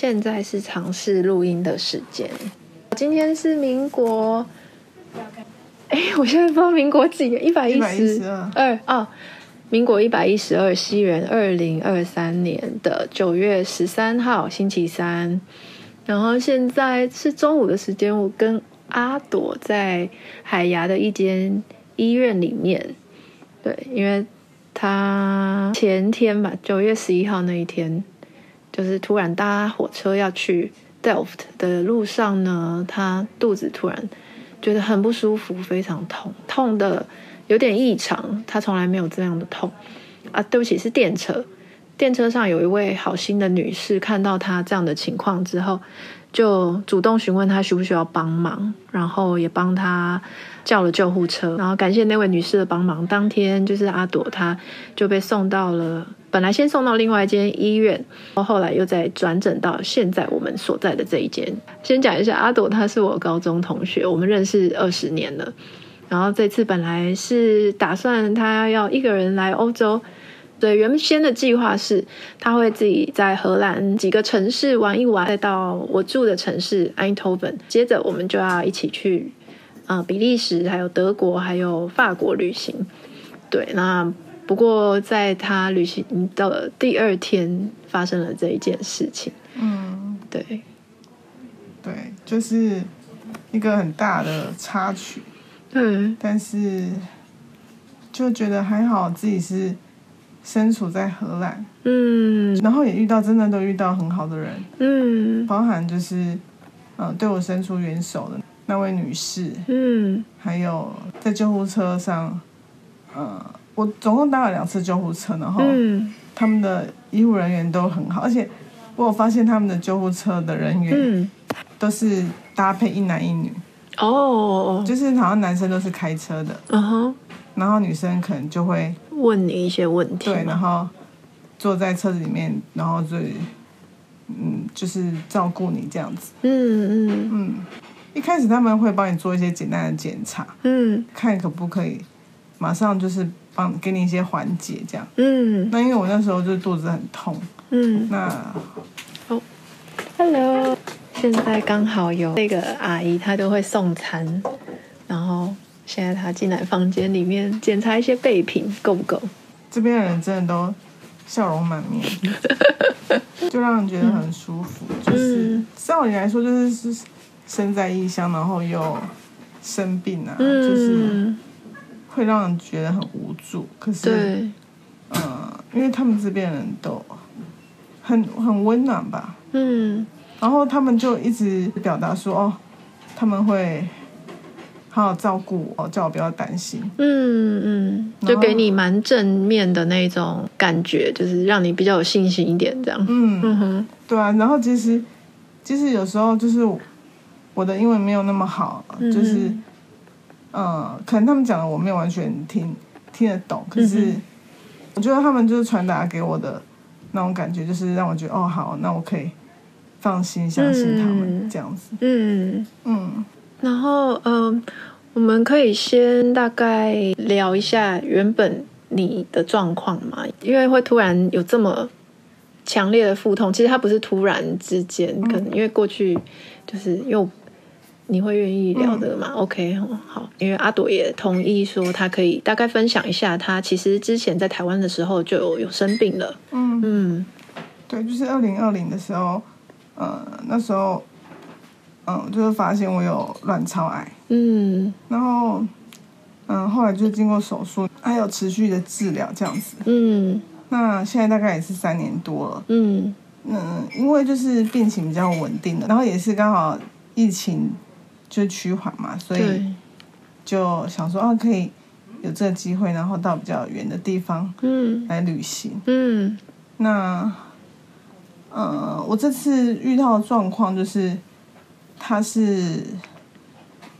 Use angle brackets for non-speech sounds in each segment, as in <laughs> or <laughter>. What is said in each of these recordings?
现在是尝试录音的时间。今天是民国，哎，我现在不知道民国几，一百一十二哦，民国一百一十二，西元二零二三年的九月十三号，星期三。然后现在是中午的时间，我跟阿朵在海牙的一间医院里面。对，因为他前天吧，九月十一号那一天。就是突然搭火车要去 Delft 的路上呢，他肚子突然觉得很不舒服，非常痛，痛的有点异常，他从来没有这样的痛啊！对不起，是电车，电车上有一位好心的女士看到他这样的情况之后，就主动询问他需不需要帮忙，然后也帮他叫了救护车，然后感谢那位女士的帮忙，当天就是阿朵她就被送到了。本来先送到另外一间医院，后来又再转诊到现在我们所在的这一间。先讲一下阿朵，她是我高中同学，我们认识二十年了。然后这次本来是打算她要一个人来欧洲，对，原先的计划是她会自己在荷兰几个城市玩一玩，再到我住的城市埃因霍温接着我们就要一起去啊比利时、还有德国、还有法国旅行。对，那。不过，在他旅行到了第二天，发生了这一件事情。嗯，对，对，就是一个很大的插曲。嗯，但是就觉得还好，自己是身处在荷兰。嗯，然后也遇到真的都遇到很好的人。嗯，包含就是嗯、呃，对我伸出援手的那位女士。嗯，还有在救护车上，呃。我总共搭了两次救护车，然后他们的医护人员都很好，而且我有发现他们的救护车的人员都是搭配一男一女。哦，就是好像男生都是开车的，嗯哼，然后女生可能就会问你一些问题，对，然后坐在车子里面，然后就嗯，就是照顾你这样子，嗯嗯。嗯，一开始他们会帮你做一些简单的检查，嗯，看可不可以马上就是。帮给你一些缓解，这样。嗯，那因为我那时候就肚子很痛。嗯，那哦，Hello，现在刚好有那个阿姨，她都会送餐，然后现在她进来房间里面检查一些备品够不够。这边的人真的都笑容满面，<laughs> 就让人觉得很舒服。嗯、就是照理来说，就是是身在异乡，然后又生病啊，嗯、就是。会让人觉得很无助，可是，对。呃，因为他们这边人都很很温暖吧，嗯，然后他们就一直表达说，哦，他们会好好照顾我，叫我不要担心，嗯嗯，就给你蛮正面的那种感觉，就是让你比较有信心一点，这样，嗯。嗯哼，对啊，然后其实其实有时候就是我的英文没有那么好，就是。嗯嗯，可能他们讲的我没有完全听听得懂，可是我觉得他们就是传达给我的那种感觉，就是让我觉得哦，好，那我可以放心相信他们这样子。嗯嗯，嗯然后嗯、呃，我们可以先大概聊一下原本你的状况嘛，因为会突然有这么强烈的腹痛，其实它不是突然之间，可能因为过去就是又。你会愿意聊的吗？嗯，OK，好，因为阿朵也同意说，他可以大概分享一下，他其实之前在台湾的时候就有，有生病了。嗯嗯，对，就是二零二零的时候，呃，那时候，嗯，就是发现我有卵巢癌。嗯，然后，嗯，后来就经过手术，还有持续的治疗这样子。嗯，那现在大概也是三年多了。嗯嗯，因为就是病情比较稳定的，然后也是刚好疫情。就趋缓嘛，所以就想说啊，可以有这个机会，然后到比较远的地方，嗯，来旅行，嗯，那，呃，我这次遇到的状况就是，它是，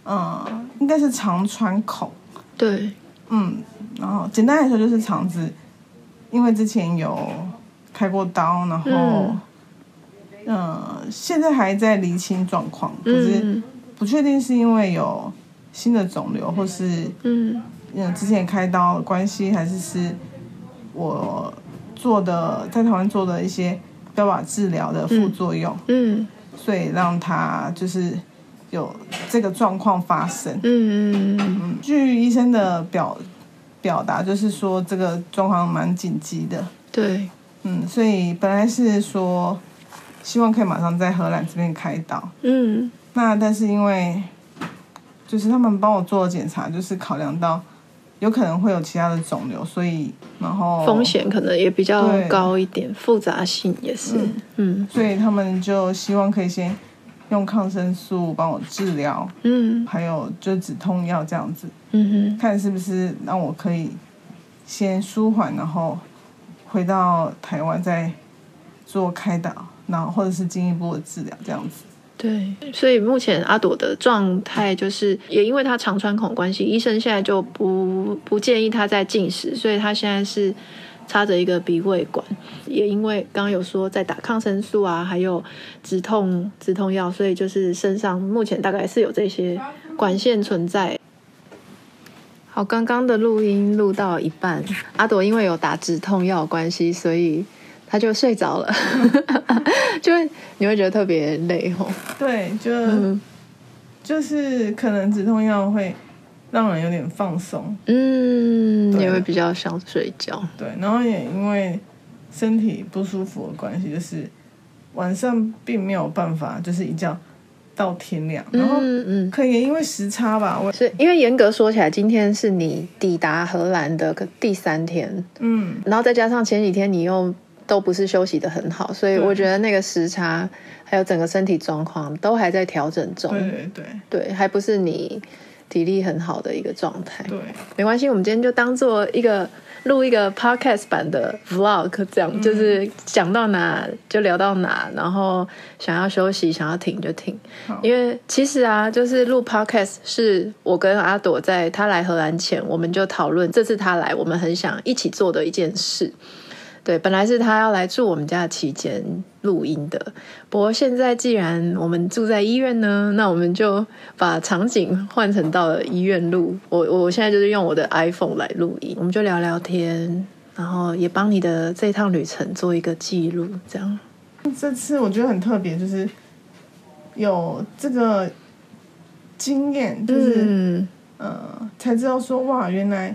呃，应该是肠穿孔，对，嗯，然后简单来说就是肠子，因为之前有开过刀，然后，嗯，呃，现在还在厘清状况，可是。嗯不确定是因为有新的肿瘤，或是嗯，之前开刀的关系，还是是我做的在台湾做的一些标靶治疗的副作用，嗯，嗯，所以让他就是有这个状况发生，嗯嗯嗯。嗯。据医生的表表达，就是说这个状况蛮紧急的，对，嗯，所以本来是说希望可以马上在荷兰这边开刀，嗯，那但是因为就是他们帮我做了检查，就是考量到。有可能会有其他的肿瘤，所以然后风险可能也比较高一点，复杂性也是，嗯，嗯，所以他们就希望可以先用抗生素帮我治疗，嗯，还有就止痛药这样子，嗯哼，看是不是让我可以先舒缓，然后回到台湾再做开导，然后或者是进一步的治疗这样子。对，所以目前阿朵的状态就是，也因为她肠穿孔关系，医生现在就不不建议她再进食，所以她现在是插着一个鼻胃管，也因为刚刚有说在打抗生素啊，还有止痛止痛药，所以就是身上目前大概是有这些管线存在。好，刚刚的录音录到一半，阿朵因为有打止痛药关系，所以。他就睡着了，<laughs> 就会你会觉得特别累吼。对，就、嗯、就是可能止痛药会让人有点放松，嗯，也会比较想睡觉。对，然后也因为身体不舒服的关系，就是晚上并没有办法，就是一觉到天亮。然后，嗯，可以因为时差吧，我是因为严格说起来，今天是你抵达荷兰的第三天，嗯，然后再加上前几天你又。都不是休息的很好，所以我觉得那个时差还有整个身体状况都还在调整中。对对对，对，还不是你体力很好的一个状态。对，没关系，我们今天就当做一个录一个 podcast 版的 vlog，这样、嗯、就是讲到哪就聊到哪，然后想要休息想要停就停。因为其实啊，就是录 podcast 是我跟阿朵在他来荷兰前，我们就讨论这次他来，我们很想一起做的一件事。对，本来是他要来住我们家的期间录音的，不过现在既然我们住在医院呢，那我们就把场景换成到了医院录。我我现在就是用我的 iPhone 来录音，我们就聊聊天，然后也帮你的这趟旅程做一个记录。这样，这次我觉得很特别，就是有这个经验，就是嗯、呃，才知道说哇，原来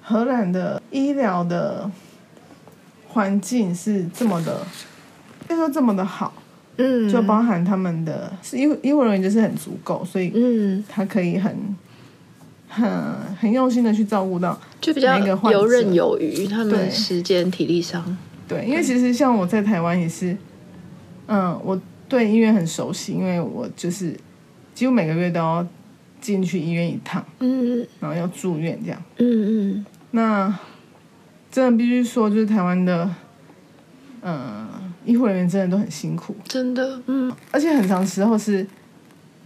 荷兰的医疗的。环境是这么的，就说这么的好，嗯，就包含他们的是医医护人员就是很足够，所以嗯，他可以很很很用心的去照顾到，就比较游刃有余，他们时间体力上，对，因为其实像我在台湾也是，嗯，我对医院很熟悉，因为我就是几乎每个月都要进去医院一趟，嗯，然后要住院这样，嗯嗯，那。真的必须说，就是台湾的，嗯、呃，医护人员真的都很辛苦，真的，嗯，而且很长时候是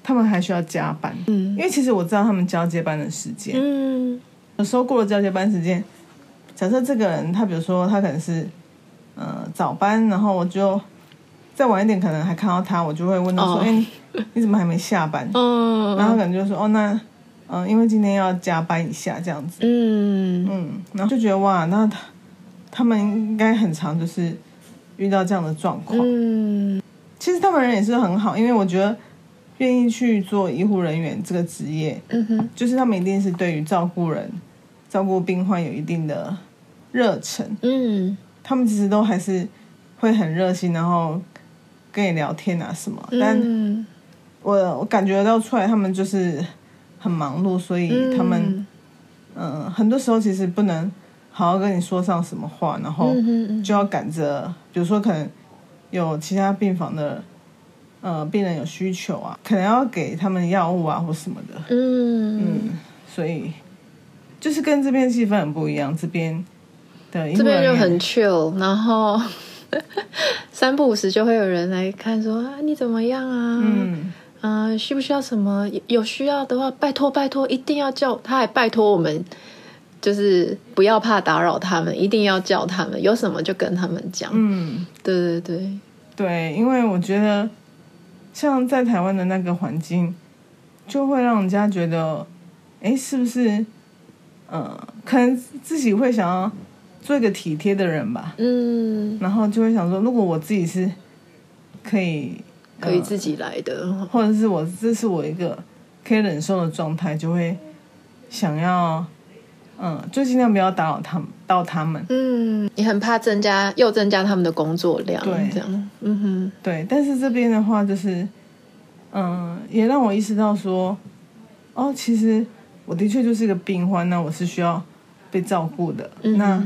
他们还需要加班，嗯，因为其实我知道他们交接班的时间，嗯，有时候过了交接班时间，假设这个人他比如说他可能是，呃，早班，然后我就再晚一点可能还看到他，我就会问他说，哎、哦欸，你怎么还没下班？嗯，然后可能就说，哦，那。嗯，因为今天要加班一下，这样子。嗯嗯，然后就觉得哇，那他他们应该很常就是遇到这样的状况。嗯，其实他们人也是很好，因为我觉得愿意去做医护人员这个职业，嗯哼，就是他们一定是对于照顾人、照顾病患有一定的热忱。嗯，他们其实都还是会很热心，然后跟你聊天啊什么。但我我感觉到出来，他们就是。很忙碌，所以他们嗯、呃，很多时候其实不能好好跟你说上什么话，然后就要赶着，比如说可能有其他病房的呃病人有需求啊，可能要给他们药物啊或什么的，嗯。嗯，所以就是跟这边气氛很不一样，这边的这边就很 chill，然后 <laughs> 三不五时就会有人来看说啊你怎么样啊，嗯。嗯、呃，需不需要什么？有需要的话，拜托拜托，一定要叫。他还拜托我们，就是不要怕打扰他们，一定要叫他们。有什么就跟他们讲。嗯，对对对对，因为我觉得，像在台湾的那个环境，就会让人家觉得，哎，是不是？嗯、呃，可能自己会想要做一个体贴的人吧。嗯，然后就会想说，如果我自己是可以可以自己来的，呃、或者是我这是我一个可以忍受的状态，就会想要。嗯，就尽量不要打扰他们，到他们。嗯，你很怕增加又增加他们的工作量，对，这样。嗯哼，对。但是这边的话，就是，嗯，也让我意识到说，哦，其实我的确就是一个病患，那我是需要被照顾的。嗯、那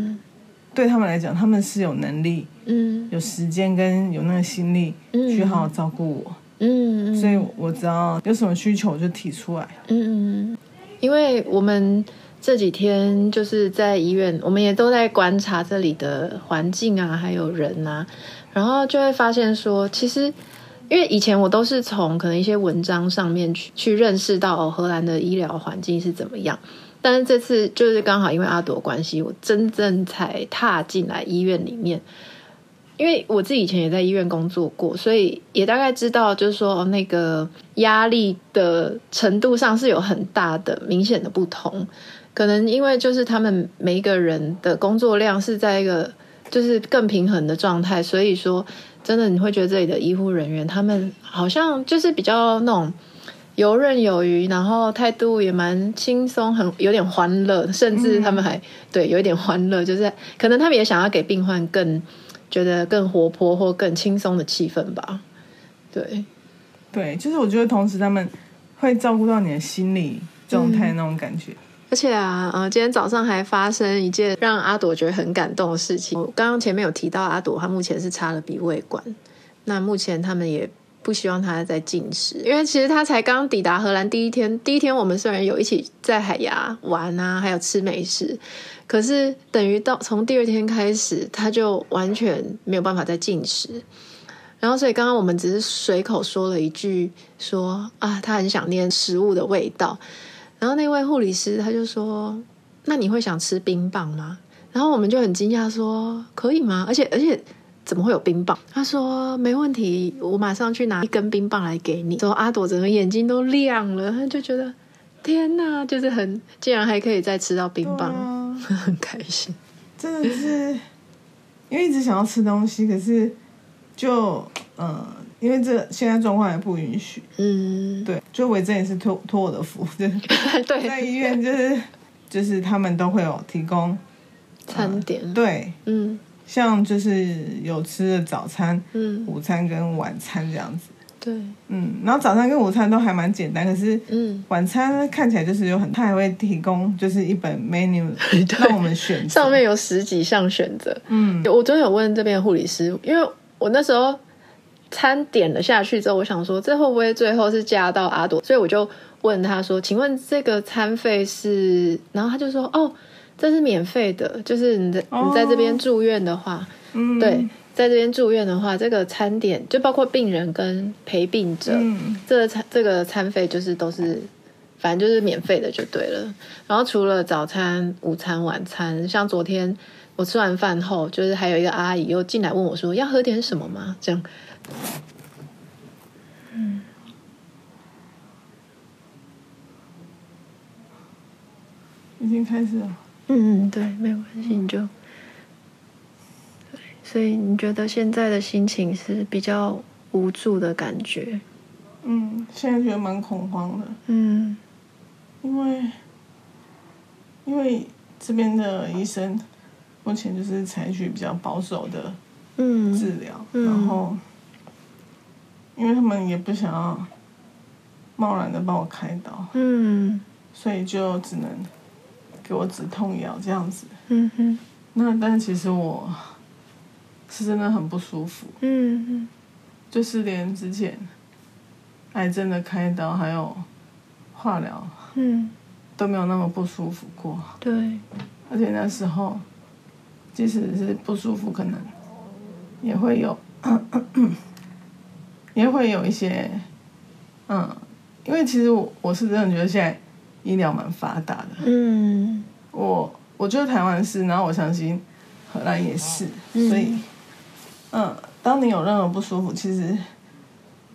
对他们来讲，他们是有能力，嗯，有时间跟有那个心力去好好照顾我。嗯，所以我只要有什么需求就提出来。嗯嗯，因为我们。这几天就是在医院，我们也都在观察这里的环境啊，还有人啊，然后就会发现说，其实因为以前我都是从可能一些文章上面去去认识到哦，荷兰的医疗环境是怎么样，但是这次就是刚好因为阿朵关系，我真正才踏进来医院里面。因为我自己以前也在医院工作过，所以也大概知道，就是说那个压力的程度上是有很大的明显的不同。可能因为就是他们每一个人的工作量是在一个就是更平衡的状态，所以说真的你会觉得这里的医护人员他们好像就是比较那种游刃有余，然后态度也蛮轻松，很有点欢乐，甚至他们还对有一点欢乐，就是可能他们也想要给病患更。觉得更活泼或更轻松的气氛吧，对，对，就是我觉得同时他们会照顾到你的心理状态那种感觉，嗯、而且啊，呃，今天早上还发生一件让阿朵觉得很感动的事情。我刚刚前面有提到阿朵，她目前是插了鼻胃管，那目前他们也不希望她再进食，因为其实她才刚抵达荷兰第一天，第一天我们虽然有一起在海牙玩啊，还有吃美食。可是等于到从第二天开始，他就完全没有办法再进食。然后，所以刚刚我们只是随口说了一句说，啊，他很想念食物的味道。然后那位护理师他就说：“那你会想吃冰棒吗？”然后我们就很惊讶说：“可以吗？而且而且怎么会有冰棒？”他说：“没问题，我马上去拿一根冰棒来给你。”说阿朵整个眼睛都亮了，他就觉得天哪，就是很竟然还可以再吃到冰棒。很开心，真的是因为一直想要吃东西，可是就嗯，因为这现在状况也不允许，嗯，对，就维珍也是托托我的福，对，<laughs> 对，在医院就是就是他们都会有提供餐点，嗯、对，嗯，像就是有吃的早餐、嗯，午餐跟晚餐这样子。对，嗯，然后早餐跟午餐都还蛮简单，可是，嗯，晚餐看起来就是有很，他还会提供就是一本 menu <laughs> 让我们选，上面有十几项选择，嗯，我真的有问这边的护理师，因为我那时候餐点了下去之后，我想说这会不会最后是加到阿朵，所以我就问他说，请问这个餐费是？然后他就说，哦，这是免费的，就是你在你在这边住院的话，嗯，对。在这边住院的话，这个餐点就包括病人跟陪病者，嗯、这个餐这个餐费就是都是，反正就是免费的就对了。然后除了早餐、午餐、晚餐，像昨天我吃完饭后，就是还有一个阿姨又进来问我说：“要喝点什么吗？”这样，嗯，已经开始了。嗯嗯，对，没有关系，你就。所以你觉得现在的心情是比较无助的感觉？嗯，现在觉得蛮恐慌的。嗯，因为因为这边的医生目前就是采取比较保守的嗯治疗，嗯，然后因为他们也不想要贸然的帮我开刀，嗯，所以就只能给我止痛药这样子。嗯哼，那但其实我。是真的很不舒服，嗯嗯，就是连之前癌症的开刀还有化疗，嗯，都没有那么不舒服过。对，而且那时候即使是不舒服，可能也会有，<coughs> 也会有一些，嗯，因为其实我我是真的觉得现在医疗蛮发达的，嗯，我我觉得台湾是，然后我相信荷兰也是，所以。嗯，当你有任何不舒服，其实，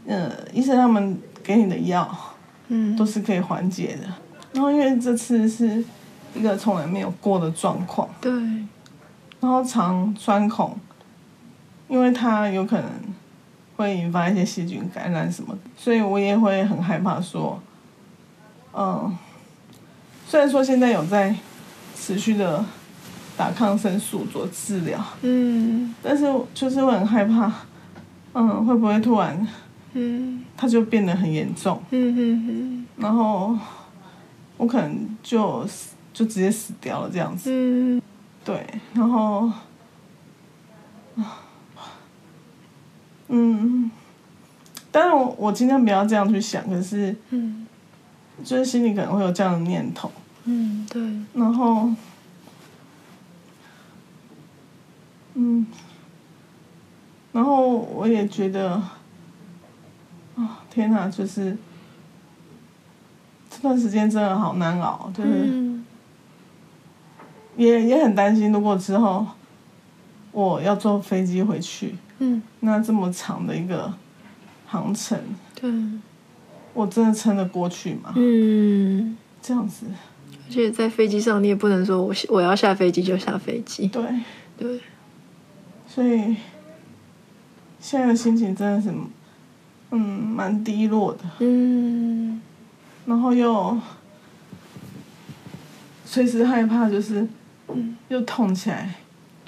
嗯，医生他们给你的药，嗯，都是可以缓解的。然后因为这次是一个从来没有过的状况，对，然后肠穿孔，因为它有可能会引发一些细菌感染什么的，所以我也会很害怕说，嗯，虽然说现在有在持续的打抗生素做治疗，嗯，但是就是我很害怕，嗯，会不会突然，嗯，它就变得很严重，嗯嗯嗯，然后我可能就就直接死掉了这样子，嗯。对，然后，嗯，当然我我尽量不要这样去想，可是，嗯，就是心里可能会有这样的念头，嗯，对，然后，嗯，然后我也觉得，啊、哦，天哪，就是这段时间真的好难熬，就是。嗯。也也很担心，如果之后我要坐飞机回去，嗯，那这么长的一个航程，对，我真的撑得过去吗？嗯，这样子，而且在飞机上，你也不能说我我要下飞机就下飞机，对。对，所以现在的心情真的是，嗯，蛮低落的，嗯，然后又随时害怕，就是。嗯，又痛起来，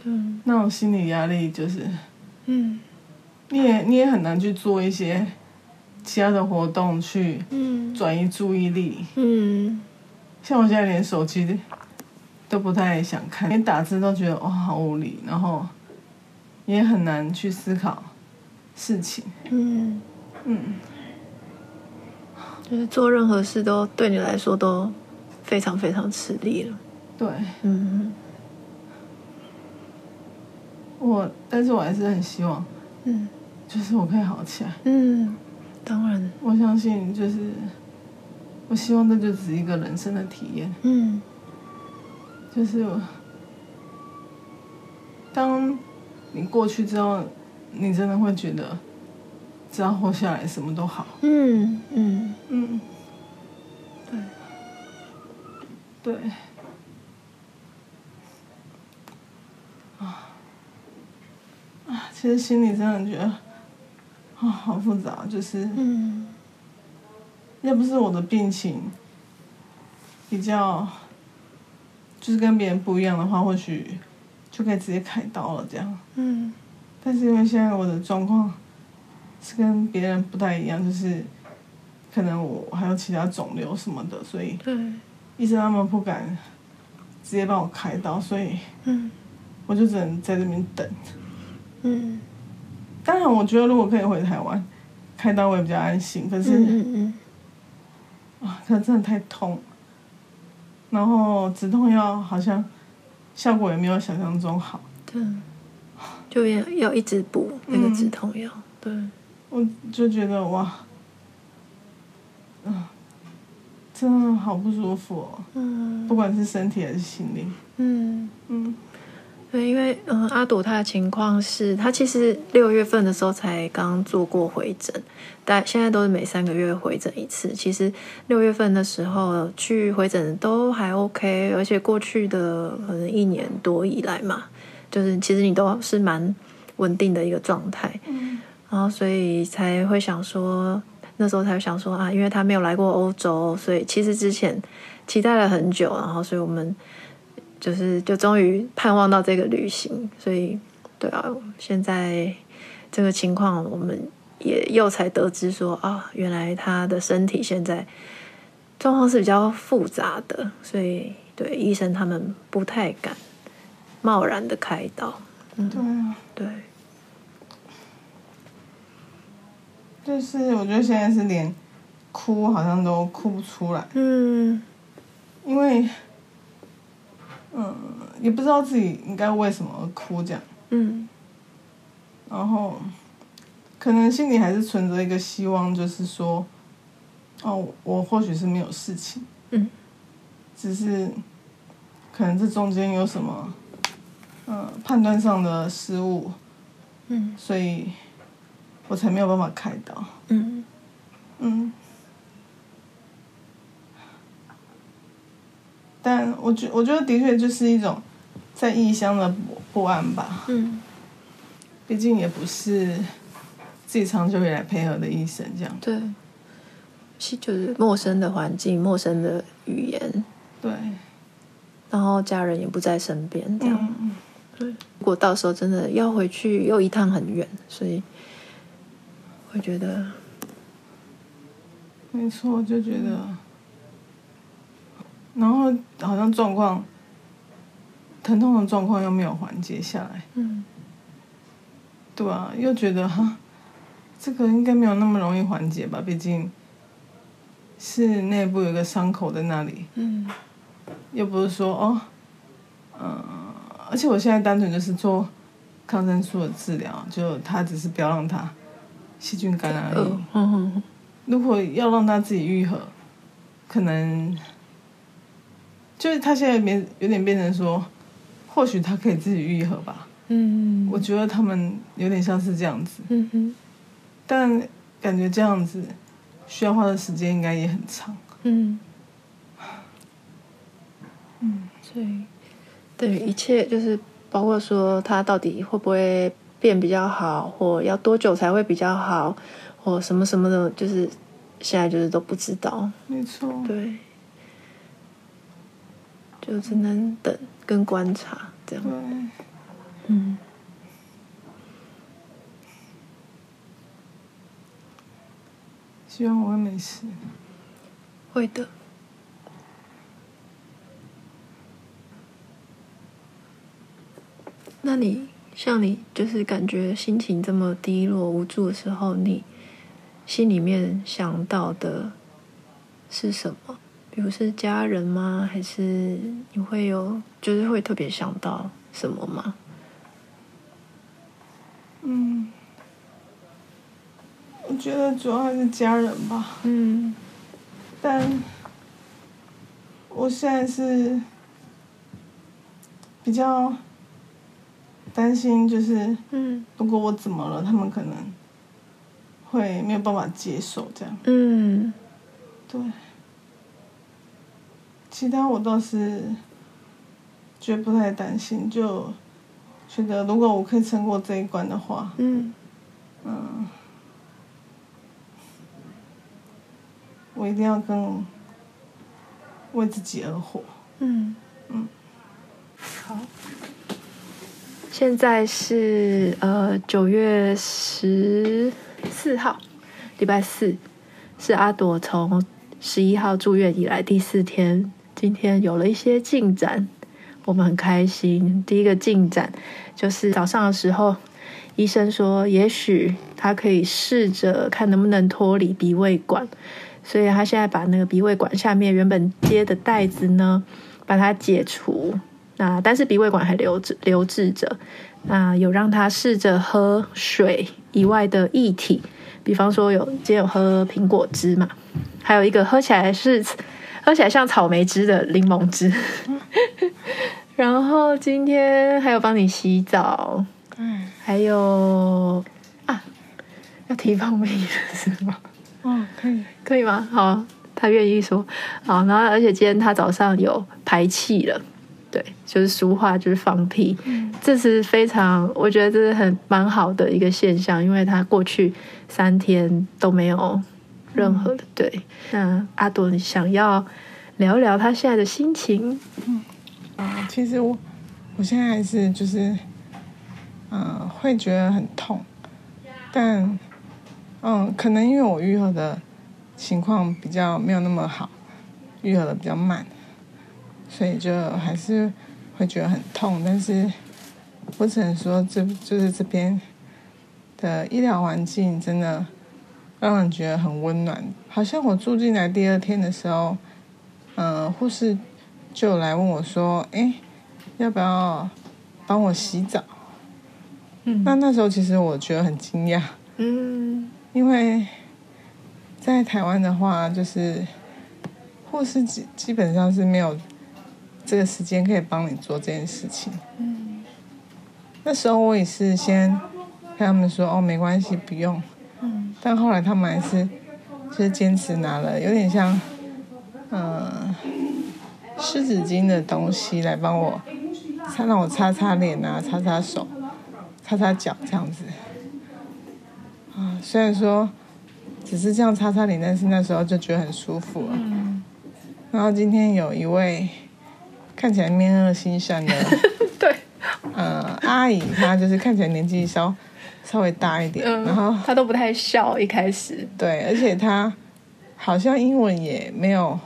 对，那种心理压力就是，嗯，你也你也很难去做一些其他的活动去，嗯，转移注意力，嗯，像我现在连手机都不太想看，连打字都觉得哇好无力，然后也很难去思考事情，嗯。嗯，就是做任何事都对你来说都非常非常吃力了。对，嗯，我，但是我还是很希望，嗯，就是我可以好起来，嗯，当然，我相信，就是，我希望这就只是一个人生的体验，嗯，就是我，当你过去之后，你真的会觉得，只要活下来，什么都好，嗯嗯嗯，对，对。啊啊其实心里真的觉得，啊、哦，好复杂。就是，嗯，要不是我的病情比较，就是跟别人不一样的话，或许就可以直接开刀了。这样，嗯。但是因为现在我的状况是跟别人不太一样，就是可能我还有其他肿瘤什么的，所以，对，医生他们不敢直接帮我开刀，所以，嗯，我就只能在这边等。嗯，当然，我觉得如果可以回台湾开刀，我也比较安心。可是，嗯嗯，啊，可真的太痛，然后止痛药好像效果也没有想象中好。对，就要要一直补那个止痛药。对，我就觉得哇，啊，真的好不舒服哦。嗯，不管是身体还是心灵。嗯嗯。对，因为嗯，阿朵她的情况是，她其实六月份的时候才刚做过回诊，但现在都是每三个月回诊一次。其实六月份的时候去回诊都还 OK，而且过去的可能一年多以来嘛，就是其实你都是蛮稳定的一个状态。嗯，然后所以才会想说，那时候才会想说啊，因为他没有来过欧洲，所以其实之前期待了很久，然后所以我们。就是，就终于盼望到这个旅行，所以，对啊，现在这个情况，我们也又才得知说啊，原来他的身体现在状况是比较复杂的，所以对医生他们不太敢贸然的开刀。嗯，对啊，对，就是我觉得现在是连哭好像都哭不出来，嗯，因为。嗯，也不知道自己应该为什么而哭这样。嗯。然后，可能心里还是存着一个希望，就是说，哦，我或许是没有事情。嗯。只是，可能这中间有什么，呃，判断上的失误。嗯。所以，我才没有办法开导。嗯。嗯。但我觉我觉得的确就是一种在异乡的不不安吧。嗯，毕竟也不是自己长久以来配合的医生，这样。对，是就是陌生的环境，陌生的语言。对。然后家人也不在身边，这样。嗯。对。如果到时候真的要回去，又一趟很远，所以会觉得。没错，就觉得。嗯然后好像状况，疼痛的状况又没有缓解下来。嗯。对啊，又觉得哈，这个应该没有那么容易缓解吧？毕竟，是内部有个伤口在那里。嗯。又不是说哦，嗯、呃，而且我现在单纯就是做抗生素的治疗，就他只是不要让它细菌感染而已。如果要让它自己愈合，可能。就是他现在变有点变成说，或许他可以自己愈合吧。嗯，我觉得他们有点像是这样子。嗯哼，但感觉这样子需要花的时间应该也很长。嗯，嗯，所以对一切就是包括说他到底会不会变比较好，或要多久才会比较好，或什么什么的，就是现在就是都不知道。没错。对。就只能等跟观察这样。对。嗯。希望我会没事。会的。那你像你就是感觉心情这么低落无助的时候，你心里面想到的是什么？比如是家人吗？还是你会有，就是会特别想到什么吗？嗯，我觉得主要还是家人吧。嗯，但我现在是比较担心，就是嗯，如果我怎么了，他们可能会没有办法接受这样。嗯，对。其他我倒是觉得不太担心，就觉得如果我可以撑过这一关的话，嗯，嗯，我一定要更为自己而活。嗯嗯，好，现在是呃九月十四号，礼拜四，是阿朵从十一号住院以来第四天。今天有了一些进展，我们很开心。第一个进展就是早上的时候，医生说也许他可以试着看能不能脱离鼻胃管，所以他现在把那个鼻胃管下面原本接的袋子呢，把它解除。那但是鼻胃管还留着留置着。那有让他试着喝水以外的液体，比方说有今天有喝苹果汁嘛，还有一个喝起来是。喝起来像草莓汁的柠檬汁，<laughs> 然后今天还有帮你洗澡，嗯，还有啊，要提放屁了是吗？哦，可以，可以吗？好，他愿意说好，然后而且今天他早上有排气了，对，就是俗话就是放屁，嗯，这是非常我觉得这是很蛮好的一个现象，因为他过去三天都没有。任何的对，那阿朵，你想要聊一聊他现在的心情？嗯，啊，其实我我现在还是就是，嗯、呃，会觉得很痛，但，嗯，可能因为我愈合的情况比较没有那么好，愈合的比较慢，所以就还是会觉得很痛。但是，我只能说，这就是这边的医疗环境真的。让人觉得很温暖，好像我住进来第二天的时候，嗯、呃，护士就来问我说：“哎，要不要帮我洗澡？”嗯，那那时候其实我觉得很惊讶，嗯，因为在台湾的话，就是护士基基本上是没有这个时间可以帮你做这件事情。嗯，那时候我也是先跟他们说：“哦，没关系，不用。”但后来他们还是就是坚持拿了有点像嗯湿纸巾的东西来帮我他让我擦擦脸啊，擦擦手，擦擦脚这样子。啊，虽然说只是这样擦擦脸，但是那时候就觉得很舒服了。嗯。然后今天有一位看起来面恶心善的，<laughs> 对，呃，阿姨，她就是看起来年纪稍稍微大一点，嗯、然后他都不太笑一开始。对，而且他好像英文也没有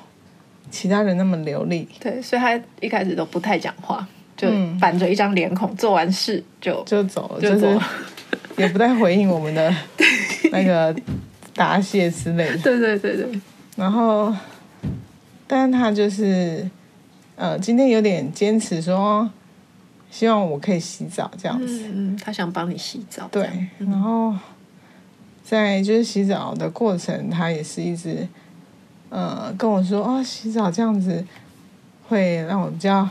其他人那么流利。对，所以他一开始都不太讲话，就板着一张脸孔，做完事就就走了，就走了。就是也不太回应我们的 <laughs> 那个答谢之类的。对对对对。然后，但是他就是，呃，今天有点坚持说，希望我可以洗澡这样子。嗯，他想帮你洗澡。对。然后，在就是洗澡的过程，他也是一直，呃，跟我说，哦，洗澡这样子会让我比较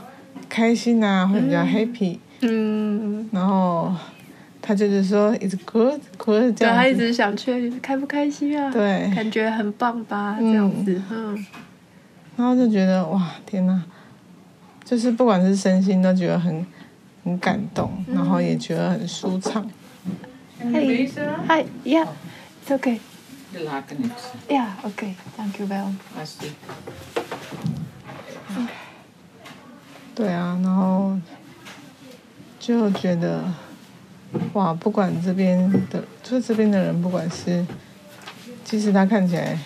开心啊，会比较 happy。嗯。然后。他就是说，It's good, good 这样。他一直想确认开不开心啊？对，感觉很棒吧？这样子，嗯。嗯然后就觉得哇，天哪！就是不管是身心都觉得很很感动，嗯、然后也觉得很舒畅。Hey, hi, yeah, it's okay. Yeah, okay. Thank you, well. 对啊，然后就觉得。哇，不管这边的，就是这边的人，不管是，即使他看起来，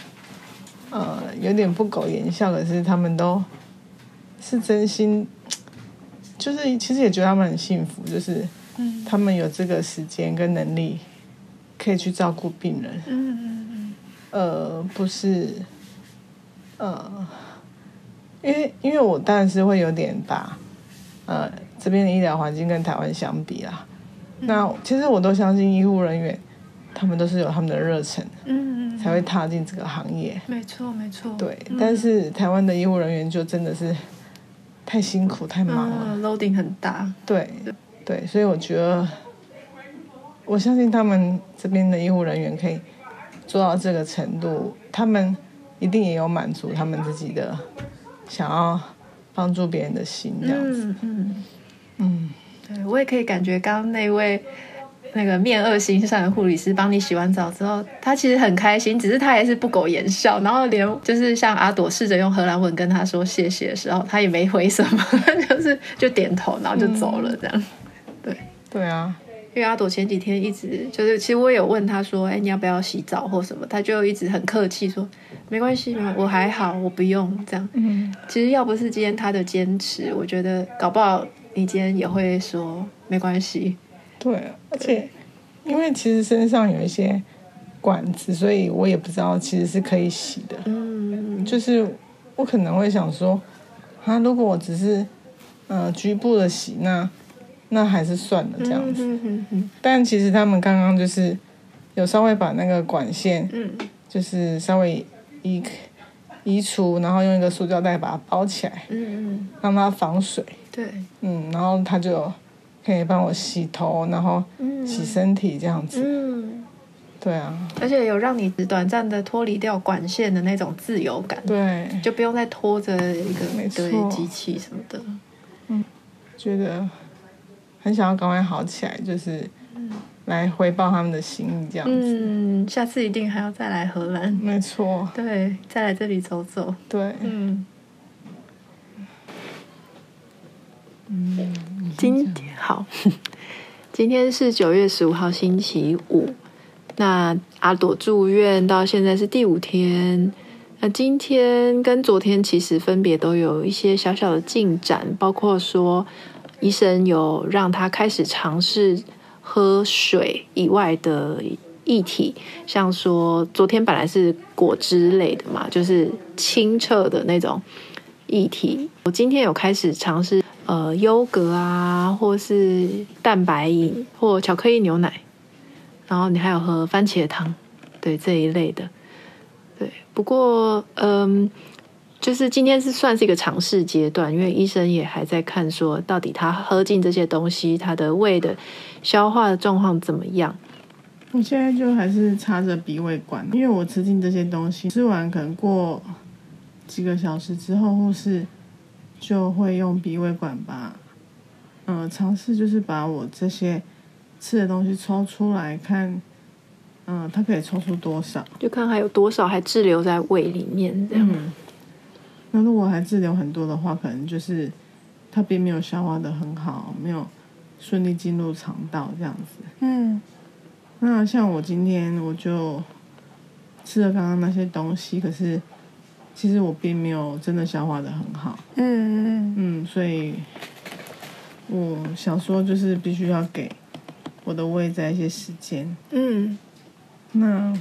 呃，有点不苟言笑，可是他们都是真心，就是其实也觉得他们很幸福，就是，他们有这个时间跟能力，可以去照顾病人，嗯嗯嗯，呃，不是，呃，因为因为我当然是会有点把，呃，这边的医疗环境跟台湾相比啦。那其实我都相信医护人员，他们都是有他们的热忱，嗯嗯，才会踏进这个行业。没错，没错。对，但是台湾的医护人员就真的是太辛苦、太忙了，loading 很大。对，对，所以我觉得，我相信他们这边的医护人员可以做到这个程度，他们一定也有满足他们自己的想要帮助别人的心，这样子。嗯嗯。对，我也可以感觉，刚刚那位那个面恶心善的护理师帮你洗完澡之后，他其实很开心，只是他也是不苟言笑，然后连就是像阿朵试着用荷兰文跟他说谢谢的时候，他也没回什么，<laughs> 就是就点头，然后就走了这样。嗯、对对啊，因为阿朵前几天一直就是，其实我也有问他说，哎，你要不要洗澡或什么？他就一直很客气说，没关系，我还好，我不用这样。嗯，其实要不是今天他的坚持，我觉得搞不好。你今天也会说没关系，对，而且因为其实身上有一些管子，所以我也不知道其实是可以洗的。嗯，就是我可能会想说，啊，如果我只是呃局部的洗，那那还是算了这样子。嗯，但其实他们刚刚就是有稍微把那个管线，嗯，就是稍微移移除，然后用一个塑胶袋把它包起来，嗯嗯，让它防水。对，嗯，然后他就可以帮我洗头，然后洗身体这样子。嗯，对啊，而且有让你短暂的脱离掉管线的那种自由感。对，就不用再拖着一个对机器什么的。嗯，觉得很想要赶快好起来，就是来回报他们的心意这样子。嗯，下次一定还要再来荷兰。没错。对，再来这里走走。对，嗯。嗯，今天好，今天是九月十五号星期五。那阿朵住院到现在是第五天。那今天跟昨天其实分别都有一些小小的进展，包括说医生有让他开始尝试喝水以外的液体，像说昨天本来是果汁类的嘛，就是清澈的那种液体。我今天有开始尝试。呃，优格啊，或是蛋白饮，或巧克力牛奶，然后你还有喝番茄汤，对这一类的，对。不过，嗯，就是今天是算是一个尝试阶段，因为医生也还在看，说到底他喝进这些东西，他的胃的消化的状况怎么样。我现在就还是插着鼻胃管，因为我吃进这些东西，吃完可能过几个小时之后，或是。就会用鼻胃管把嗯，尝试就是把我这些吃的东西抽出来看，嗯，它可以抽出多少，就看还有多少还滞留在胃里面这样。嗯，那如果还滞留很多的话，可能就是它并没有消化的很好，没有顺利进入肠道这样子。嗯，那像我今天我就吃了刚刚那些东西，可是。其实我并没有真的消化的很好，嗯嗯嗯，所以我想说，就是必须要给我的胃在一些时间，嗯，那，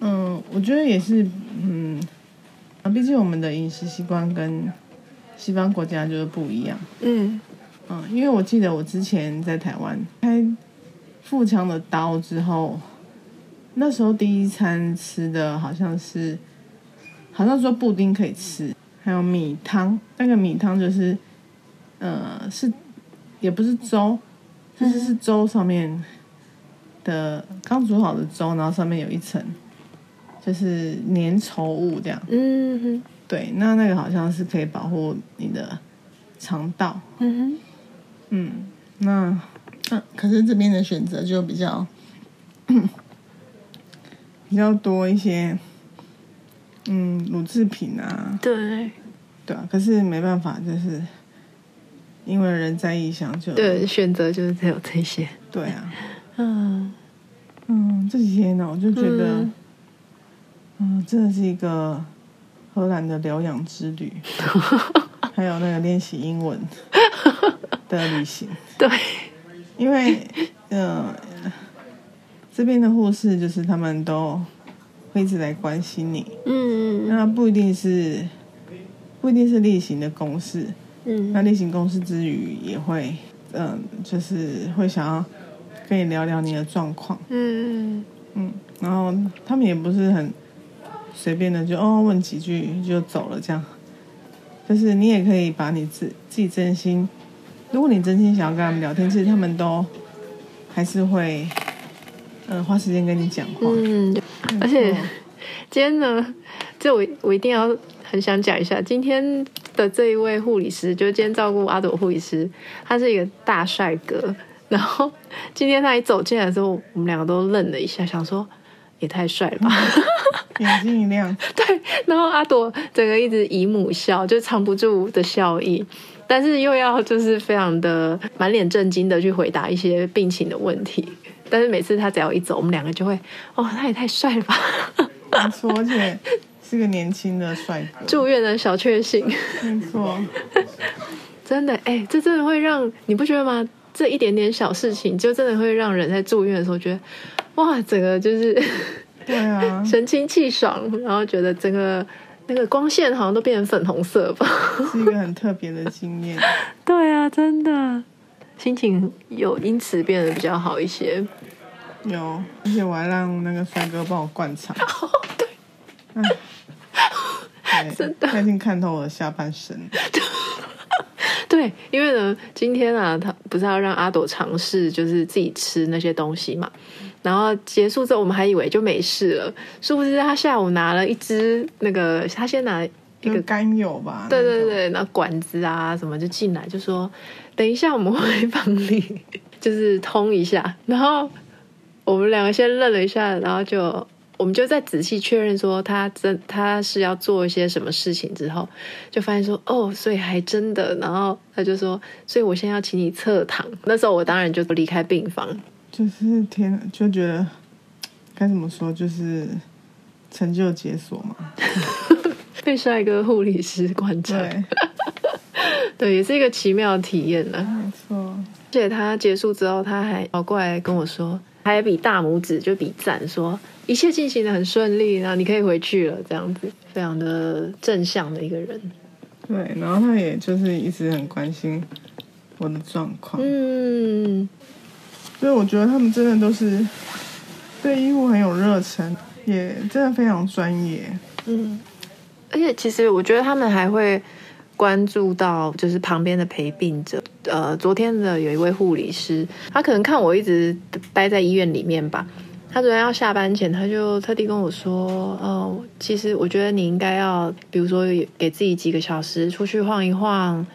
嗯，我觉得也是，嗯，啊，毕竟我们的饮食习惯跟西方国家就是不一样，嗯。嗯，因为我记得我之前在台湾开腹腔的刀之后，那时候第一餐吃的好像是。好像说布丁可以吃，还有米汤，那个米汤就是，呃，是也不是粥，就是是粥上面的刚煮好的粥，然后上面有一层就是粘稠物这样。嗯哼，对，那那个好像是可以保护你的肠道。嗯哼，嗯，那那可是这边的选择就比较 <coughs> 比较多一些。嗯，乳制品啊，对，对啊，可是没办法，就是因为人在异乡，就对选择就是只有这些。对啊，<laughs> 嗯嗯，这几天呢，我就觉得，嗯，嗯，真的是一个荷兰的疗养之旅，<laughs> 还有那个练习英文 <laughs> 的旅行。对，因为嗯，这边的护士就是他们都。会一直来关心你，嗯，那不一定是，不一定是例行的公事，嗯，那例行公事之余也会，嗯，就是会想要跟你聊聊你的状况，嗯嗯，然后他们也不是很随便的就哦问几句就走了这样，就是你也可以把你自自己真心，如果你真心想要跟他们聊天，其实他们都还是会。嗯，花时间跟你讲话。嗯，而且今天呢，这我我一定要很想讲一下，今天的这一位护理师，就是今天照顾阿朵护理师，他是一个大帅哥。然后今天他一走进来的时候，我们两个都愣了一下，想说也太帅了吧，<laughs> 眼睛一亮。<laughs> 对，然后阿朵整个一直姨母笑，就藏不住的笑意，但是又要就是非常的满脸震惊的去回答一些病情的问题。但是每次他只要一走，我们两个就会，哦，他也太帅了吧！没错，而且是个年轻的帅哥。住院的小确幸，没错，真的，哎，这真的会让你不觉得吗？这一点点小事情，就真的会让人在住院的时候觉得，哇，整个就是，对啊，<laughs> 神清气爽，然后觉得整个那个光线好像都变成粉红色吧，是一个很特别的经验。<laughs> 对啊，真的。心情有因此变得比较好一些，有，而且我还让那个帅哥帮我灌肠。<laughs> 哦，对，哎，真的，他已经看透我的下半身。<laughs> 对，因为呢，今天啊，他不是要让阿朵尝试，就是自己吃那些东西嘛。然后结束之后，我们还以为就没事了，殊不知他下午拿了一支那个，他先拿一个甘油吧，对对对，那管子啊什么就进来，就说。等一下，我们会帮你 <laughs> 就是通一下。然后我们两个先愣了一下，然后就我们就再仔细确认说他真他是要做一些什么事情之后，就发现说哦，所以还真的。然后他就说，所以我现在要请你侧躺。那时候我当然就离开病房，就是天，就觉得该怎么说，就是成就解锁嘛，<laughs> 被帅哥护理师观察。对对，也是一个奇妙的体验呢。没错，而且他结束之后，他还跑过来跟我说，还比大拇指就比赞，说一切进行的很顺利，然后你可以回去了，这样子，非常的正向的一个人。对，然后他也就是一直很关心我的状况。嗯，所以我觉得他们真的都是对医护很有热忱，也真的非常专业。嗯，而且其实我觉得他们还会。关注到就是旁边的陪病者，呃，昨天的有一位护理师，他可能看我一直待在医院里面吧，他昨天要下班前，他就特地跟我说，哦，其实我觉得你应该要，比如说给自己几个小时出去晃一晃，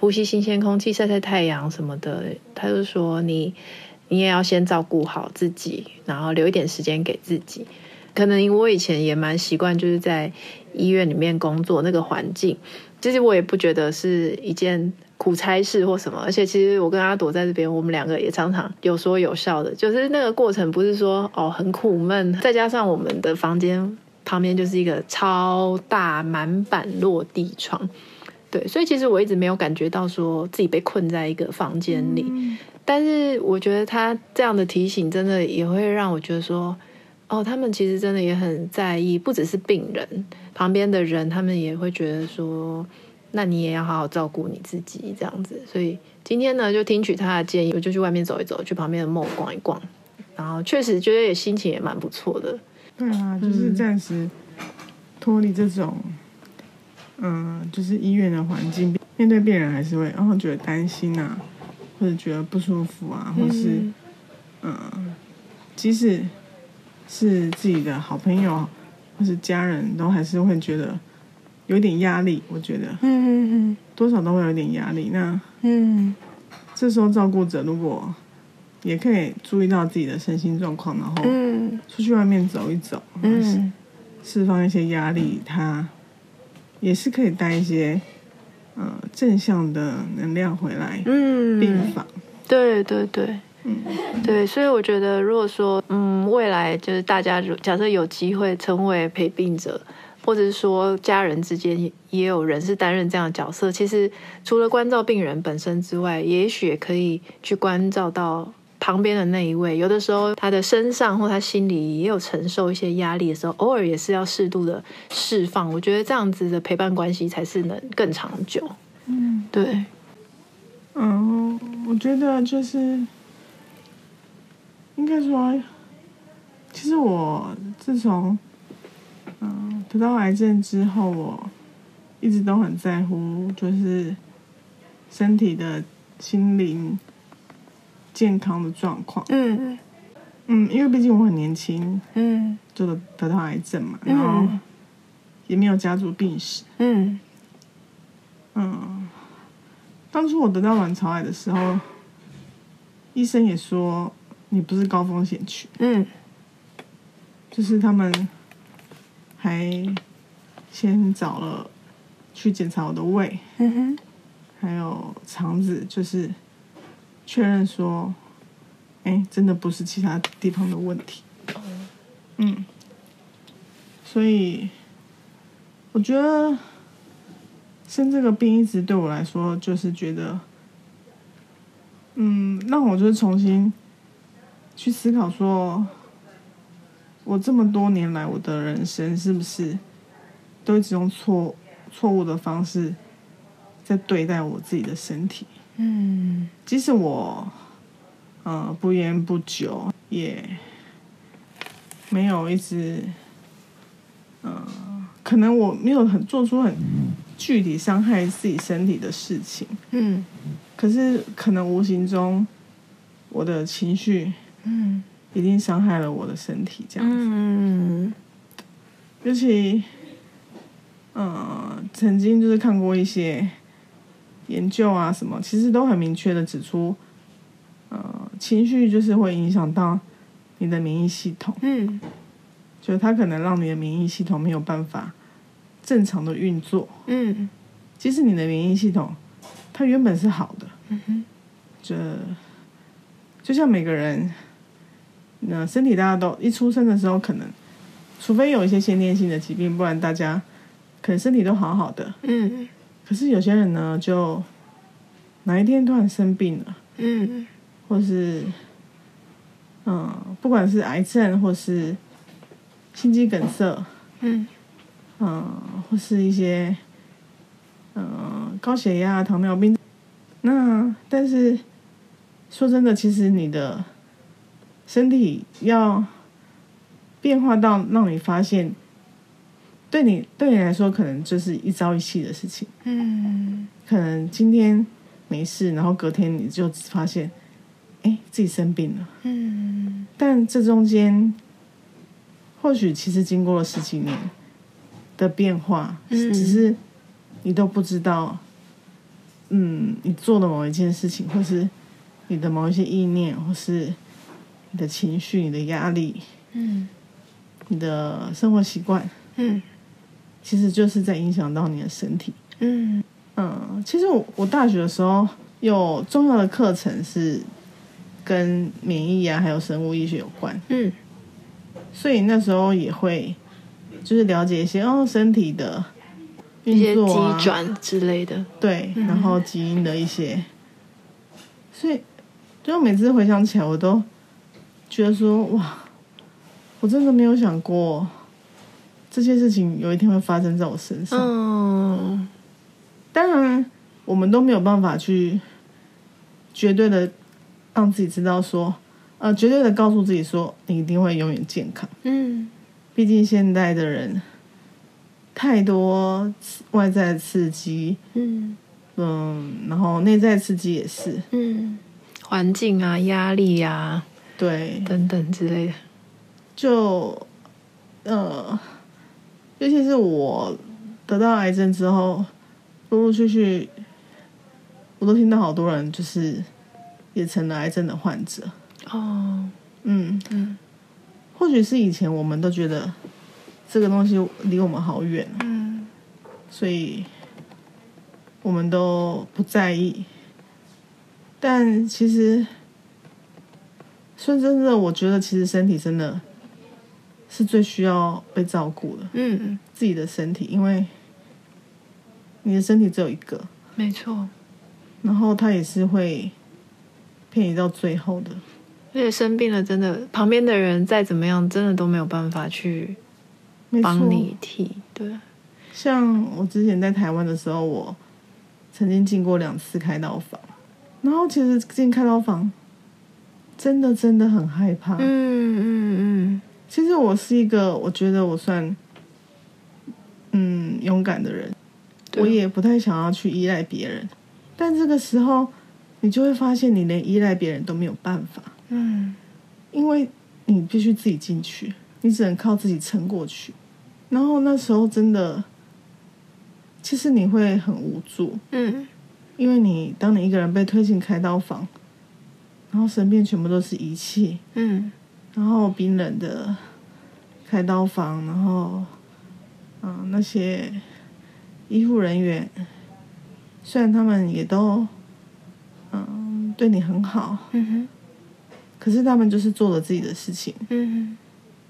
呼吸新鲜空气、晒晒太阳什么的。他就说你你也要先照顾好自己，然后留一点时间给自己。可能我以前也蛮习惯，就是在医院里面工作那个环境，其实我也不觉得是一件。苦差事或什么，而且其实我跟阿朵在这边，我们两个也常常有说有笑的，就是那个过程不是说哦很苦闷，再加上我们的房间旁边就是一个超大满板落地窗，对，所以其实我一直没有感觉到说自己被困在一个房间里，嗯、但是我觉得他这样的提醒真的也会让我觉得说，哦，他们其实真的也很在意，不只是病人旁边的人，他们也会觉得说。那你也要好好照顾你自己，这样子。所以今天呢，就听取他的建议，我就去外面走一走，去旁边的 mall 逛一逛。然后确实觉得也心情也蛮不错的。对啊，就是暂时脱离这种，嗯、呃，就是医院的环境，面对病人还是会，然后觉得担心啊，或者觉得不舒服啊，或是，嗯、呃，即使是自己的好朋友或是家人都还是会觉得。有点压力，我觉得，嗯嗯嗯，多少都会有点压力。那，嗯，这时候照顾者如果也可以注意到自己的身心状况，然后，嗯，出去外面走一走，嗯，释放一些压力，他也是可以带一些呃正向的能量回来。嗯，病房，对对对，嗯，对，所以我觉得，如果说，嗯，未来就是大家假设有机会成为陪病者。或者是说，家人之间也有人是担任这样的角色。其实，除了关照病人本身之外，也许也可以去关照到旁边的那一位。有的时候，他的身上或他心里也有承受一些压力的时候，偶尔也是要适度的释放。我觉得这样子的陪伴关系才是能更长久。嗯，对。嗯，我觉得就是应该说，其实我自从。嗯，得到癌症之后，我一直都很在乎，就是身体的、心灵健康的状况。嗯嗯，因为毕竟我很年轻，嗯，就得到癌症嘛，然后也没有家族病史。嗯嗯，当初我得到卵巢癌的时候，医生也说你不是高风险区。嗯，就是他们。还先找了去检查我的胃，嗯哼，还有肠子，就是确认说，哎，真的不是其他地方的问题，嗯，所以我觉得生这个病一直对我来说，就是觉得，嗯，让我就是重新去思考说。我这么多年来，我的人生是不是都一直用错错误的方式在对待我自己的身体？嗯，即使我呃不烟不酒，也没有一直呃，可能我没有很做出很具体伤害自己身体的事情。嗯，可是可能无形中我的情绪，嗯。一定伤害了我的身体，这样子。嗯，尤其，呃，曾经就是看过一些研究啊，什么，其实都很明确的指出，呃，情绪就是会影响到你的免疫系统。嗯，就它可能让你的免疫系统没有办法正常的运作。嗯，即使你的免疫系统它原本是好的。嗯哼，这就像每个人。那身体大家都一出生的时候，可能除非有一些先天性的疾病，不然大家可能身体都好好的。嗯。可是有些人呢，就哪一天突然生病了。嗯。或是，嗯，不管是癌症，或是心肌梗塞。嗯。嗯，或是一些，嗯，高血压、糖尿病。那但是说真的，其实你的。身体要变化到让你发现，对你对你来说可能就是一朝一夕的事情。嗯，可能今天没事，然后隔天你就发现，哎，自己生病了。嗯，但这中间或许其实经过了十几年的变化，只是你都不知道嗯，你做的某一件事情，或是你的某一些意念，或是你的情绪、你的压力，嗯，你的生活习惯，嗯，其实就是在影响到你的身体。嗯。嗯，其实我我大学的时候有重要的课程是跟免疫啊，还有生物医学有关。嗯，所以那时候也会就是了解一些哦身体的运作啊、机转之类的。对，然后基因的一些，嗯、所以就每次回想起来，我都觉得说哇，我真的没有想过这些事情有一天会发生在我身上。嗯。当然，我们都没有办法去绝对的让自己知道说，呃，绝对的告诉自己说，你一定会永远健康。嗯，毕竟现代的人太多外在的刺激，嗯嗯，然后内在刺激也是，嗯，环境啊，压力啊，对，等等之类的，就呃，尤其是我得到癌症之后。陆陆续续，我都听到好多人就是也成了癌症的患者。哦，嗯嗯，或许是以前我们都觉得这个东西离我们好远，嗯，所以我们都不在意。但其实说真的，我觉得其实身体真的是最需要被照顾的。嗯，自己的身体，因为。你的身体只有一个，没错，然后他也是会骗你到最后的。而且生病了，真的旁边的人再怎么样，真的都没有办法去帮你替。对，像我之前在台湾的时候，我曾经进过两次开刀房，然后其实进开刀房真的真的很害怕。嗯嗯嗯，其实我是一个，我觉得我算嗯勇敢的人。我也不太想要去依赖别人，但这个时候，你就会发现你连依赖别人都没有办法。嗯，因为你必须自己进去，你只能靠自己撑过去。然后那时候真的，其实你会很无助。嗯，因为你当你一个人被推进开刀房，然后身边全部都是仪器，嗯，然后冰冷的开刀房，然后，嗯，那些。医护人员虽然他们也都嗯对你很好，嗯哼，可是他们就是做了自己的事情，嗯哼，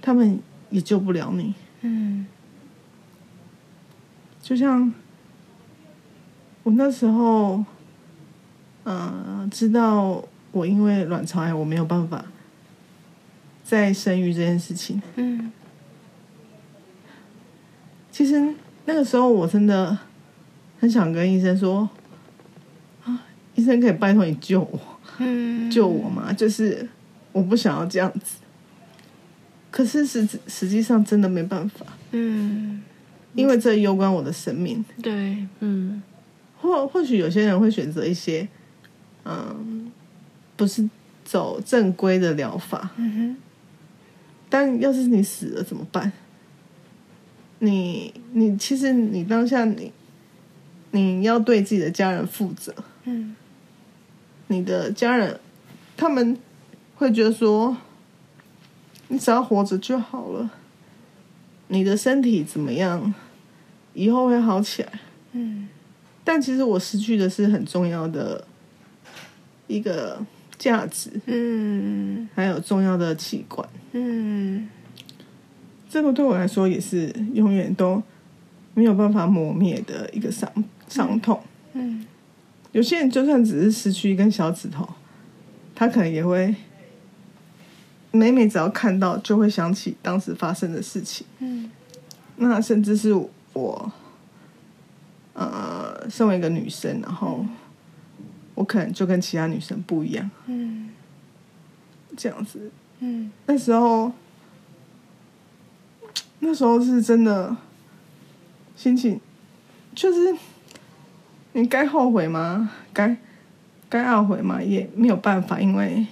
他们也救不了你，嗯，就像我那时候，嗯，知道我因为卵巢癌我没有办法再生育这件事情，嗯，其实。那个时候我真的很想跟医生说：“啊，医生可以拜托你救我，嗯，救我吗？就是我不想要这样子。可是实实际上真的没办法，嗯，因为这攸关我的生命。对，嗯，或或许有些人会选择一些，嗯，不是走正规的疗法，但要是你死了怎么办？”你你其实你当下你你要对自己的家人负责，嗯，你的家人他们会觉得说，你只要活着就好了，你的身体怎么样，以后会好起来，嗯，但其实我失去的是很重要的一个价值，嗯，还有重要的器官，嗯。这个对我来说也是永远都没有办法磨灭的一个伤伤痛。嗯，有些人就算只是失去一根小指头，他可能也会每每只要看到就会想起当时发生的事情。嗯，那甚至是我，呃，身为一个女生，然后我可能就跟其他女生不一样。嗯，这样子。嗯，那时候。那时候是真的，心情就是你该后悔吗？该该懊悔吗？也没有办法，因为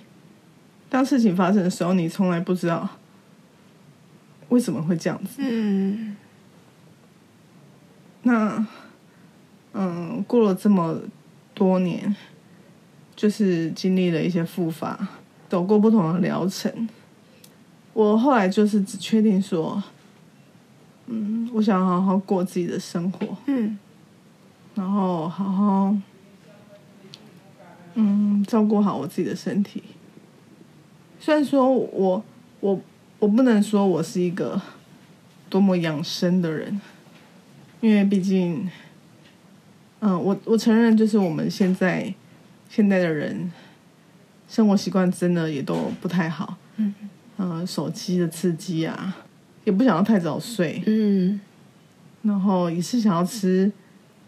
当事情发生的时候，你从来不知道为什么会这样子。嗯。那，嗯，过了这么多年，就是经历了一些复发，走过不同的疗程。我后来就是只确定说，嗯，我想好好过自己的生活，嗯，然后好好，嗯，照顾好我自己的身体。虽然说我我我不能说我是一个多么养生的人，因为毕竟，嗯，我我承认，就是我们现在现在的人生活习惯真的也都不太好，嗯。呃，手机的刺激啊，也不想要太早睡，嗯，然后也是想要吃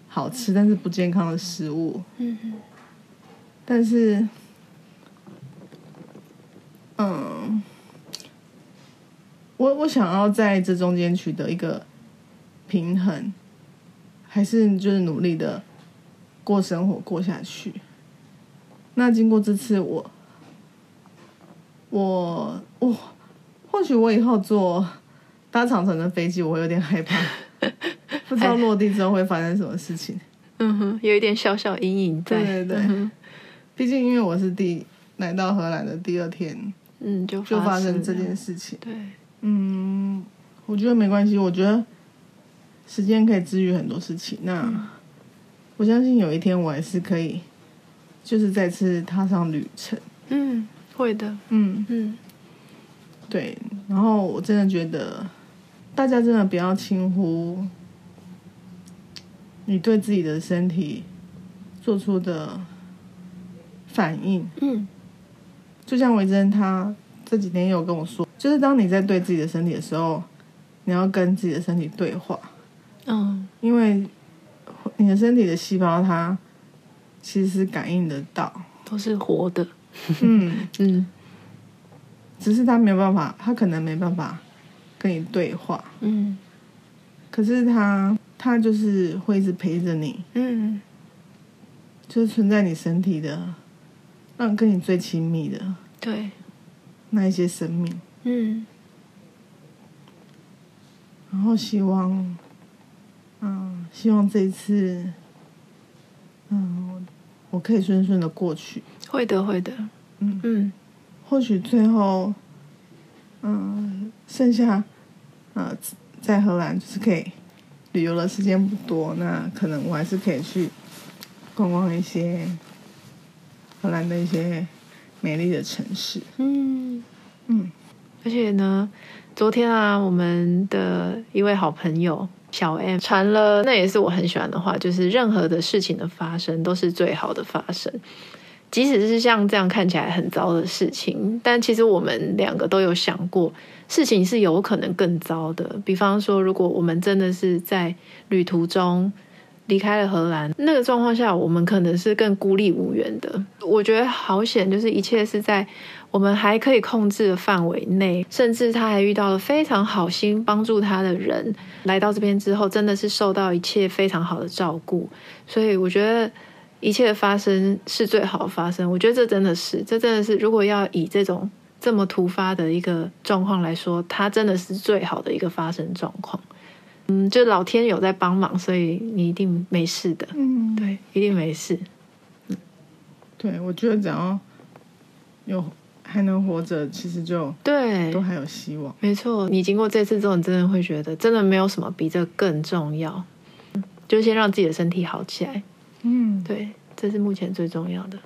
好吃但是不健康的食物，嗯，但是。嗯，我我想要在这中间取得一个平衡，还是就是努力的过生活过下去。那经过这次我，我我我或许我以后坐搭长城的飞机，我会有点害怕，不知道落地之后会发生什么事情。<laughs> 嗯哼，有一点小小阴影在。对对对，嗯、毕竟因为我是第来到荷兰的第二天。嗯，就就发生这件事情。对，嗯，我觉得没关系。我觉得时间可以治愈很多事情。那、嗯、我相信有一天我还是可以，就是再次踏上旅程。嗯，会的。嗯嗯，对。然后我真的觉得，大家真的不要轻忽你对自己的身体做出的反应。嗯。就像维珍他这几天有跟我说，就是当你在对自己的身体的时候，你要跟自己的身体对话。嗯，因为你的身体的细胞它其实是感应得到，都是活的。嗯 <laughs> 嗯，只是他没有办法，他可能没办法跟你对话。嗯，可是他他就是会一直陪着你。嗯，就是存在你身体的。让跟你最亲密的，对，那一些生命，嗯，然后希望，嗯，希望这一次，嗯，我可以顺顺的过去。会的，会的，嗯。嗯，或许最后，嗯，剩下，呃，在荷兰就是可以旅游的时间不多，那可能我还是可以去逛逛一些。荷兰的一些美丽的城市，嗯。嗯，而且呢，昨天啊，我们的一位好朋友小 M 传了，那也是我很喜欢的话，就是任何的事情的发生都是最好的发生，即使是像这样看起来很糟的事情，但其实我们两个都有想过，事情是有可能更糟的。比方说，如果我们真的是在旅途中。离开了荷兰，那个状况下，我们可能是更孤立无援的。我觉得好险，就是一切是在我们还可以控制的范围内，甚至他还遇到了非常好心帮助他的人，来到这边之后，真的是受到一切非常好的照顾。所以我觉得一切的发生是最好的发生。我觉得这真的是，这真的是，如果要以这种这么突发的一个状况来说，它真的是最好的一个发生状况。嗯，就老天有在帮忙，所以你一定没事的。嗯，对，一定没事。嗯，对，我觉得只要有还能活着，其实就对，都还有希望。没错，你经过这次之后，你真的会觉得，真的没有什么比这更重要。就先让自己的身体好起来。嗯，对，这是目前最重要的。